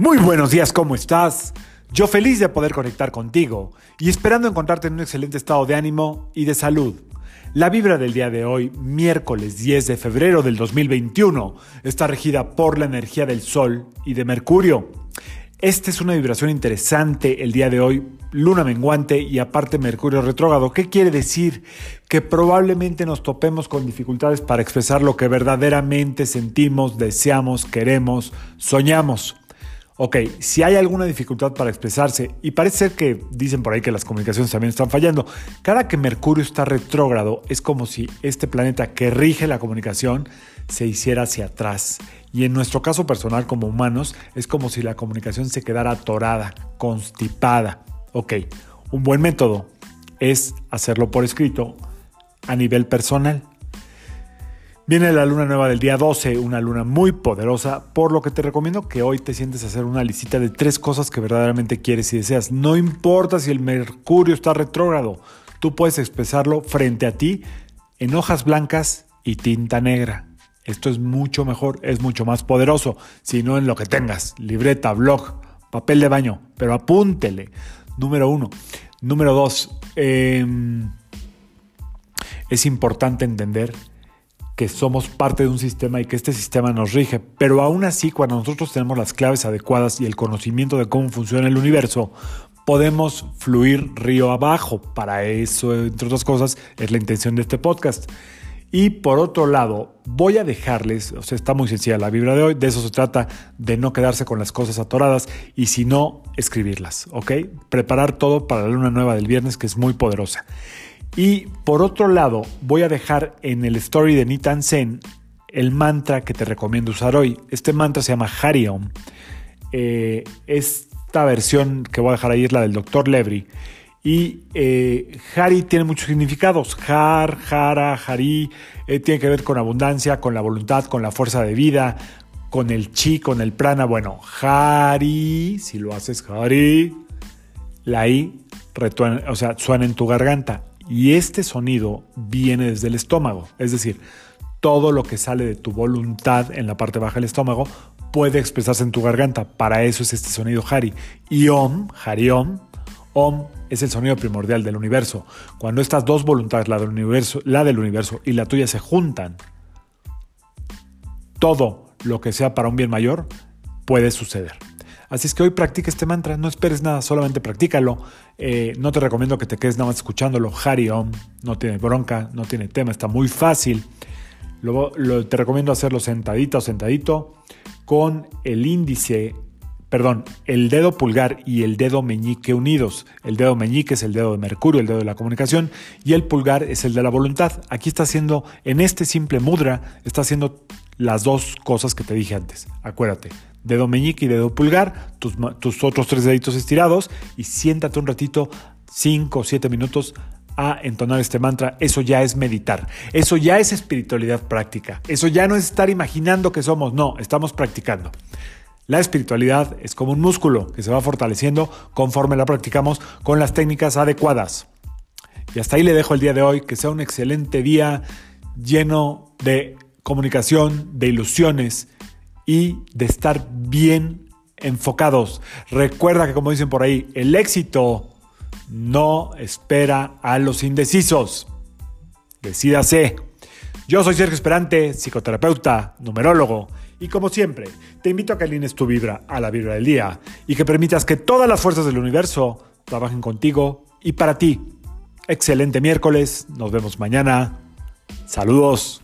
Muy buenos días, ¿cómo estás? Yo feliz de poder conectar contigo y esperando encontrarte en un excelente estado de ánimo y de salud. La vibra del día de hoy, miércoles 10 de febrero del 2021, está regida por la energía del Sol y de Mercurio. Esta es una vibración interesante el día de hoy, luna menguante y aparte Mercurio retrógrado. ¿Qué quiere decir? Que probablemente nos topemos con dificultades para expresar lo que verdaderamente sentimos, deseamos, queremos, soñamos. Ok, si hay alguna dificultad para expresarse, y parece ser que dicen por ahí que las comunicaciones también están fallando, cada que Mercurio está retrógrado es como si este planeta que rige la comunicación se hiciera hacia atrás. Y en nuestro caso personal como humanos es como si la comunicación se quedara atorada, constipada. Ok, un buen método es hacerlo por escrito a nivel personal. Viene la luna nueva del día 12, una luna muy poderosa, por lo que te recomiendo que hoy te sientes a hacer una lista de tres cosas que verdaderamente quieres y deseas. No importa si el Mercurio está retrógrado, tú puedes expresarlo frente a ti en hojas blancas y tinta negra. Esto es mucho mejor, es mucho más poderoso, si no en lo que tengas, libreta, blog, papel de baño, pero apúntele. Número uno. Número dos, em, es importante entender que somos parte de un sistema y que este sistema nos rige, pero aún así cuando nosotros tenemos las claves adecuadas y el conocimiento de cómo funciona el universo, podemos fluir río abajo. Para eso, entre otras cosas, es la intención de este podcast. Y por otro lado, voy a dejarles, o sea, está muy sencilla la vibra de hoy, de eso se trata, de no quedarse con las cosas atoradas y si no, escribirlas, ¿ok? Preparar todo para la luna nueva del viernes que es muy poderosa. Y por otro lado, voy a dejar en el story de Nitan Sen el mantra que te recomiendo usar hoy. Este mantra se llama Hariom. Eh, esta versión que voy a dejar ahí es la del Dr. Levry. Y eh, Hari tiene muchos significados. Har, Hara, Hari, eh, tiene que ver con abundancia, con la voluntad, con la fuerza de vida, con el chi, con el prana. Bueno, Hari, si lo haces Hari, la I o sea, suena en tu garganta. Y este sonido viene desde el estómago, es decir, todo lo que sale de tu voluntad en la parte baja del estómago puede expresarse en tu garganta. Para eso es este sonido Hari. Y Om, Hari Om, Om es el sonido primordial del universo. Cuando estas dos voluntades, la del universo, la del universo y la tuya se juntan, todo lo que sea para un bien mayor puede suceder. Así es que hoy practica este mantra, no esperes nada, solamente practícalo. Eh, no te recomiendo que te quedes nada más escuchándolo. Hari Om, no tiene bronca, no tiene tema, está muy fácil. Luego te recomiendo hacerlo sentadito o sentadito con el índice, perdón, el dedo pulgar y el dedo meñique unidos. El dedo meñique es el dedo de Mercurio, el dedo de la comunicación, y el pulgar es el de la voluntad. Aquí está haciendo, en este simple mudra, está haciendo las dos cosas que te dije antes. Acuérdate, dedo meñique y dedo pulgar, tus, tus otros tres deditos estirados y siéntate un ratito, 5 o 7 minutos a entonar este mantra, eso ya es meditar, eso ya es espiritualidad práctica, eso ya no es estar imaginando que somos, no, estamos practicando. La espiritualidad es como un músculo que se va fortaleciendo conforme la practicamos con las técnicas adecuadas. Y hasta ahí le dejo el día de hoy, que sea un excelente día lleno de comunicación, de ilusiones y de estar bien enfocados. Recuerda que como dicen por ahí, el éxito no espera a los indecisos. Decídase. Yo soy Sergio Esperante, psicoterapeuta, numerólogo, y como siempre, te invito a que alines tu vibra a la vibra del día y que permitas que todas las fuerzas del universo trabajen contigo y para ti. Excelente miércoles, nos vemos mañana. Saludos.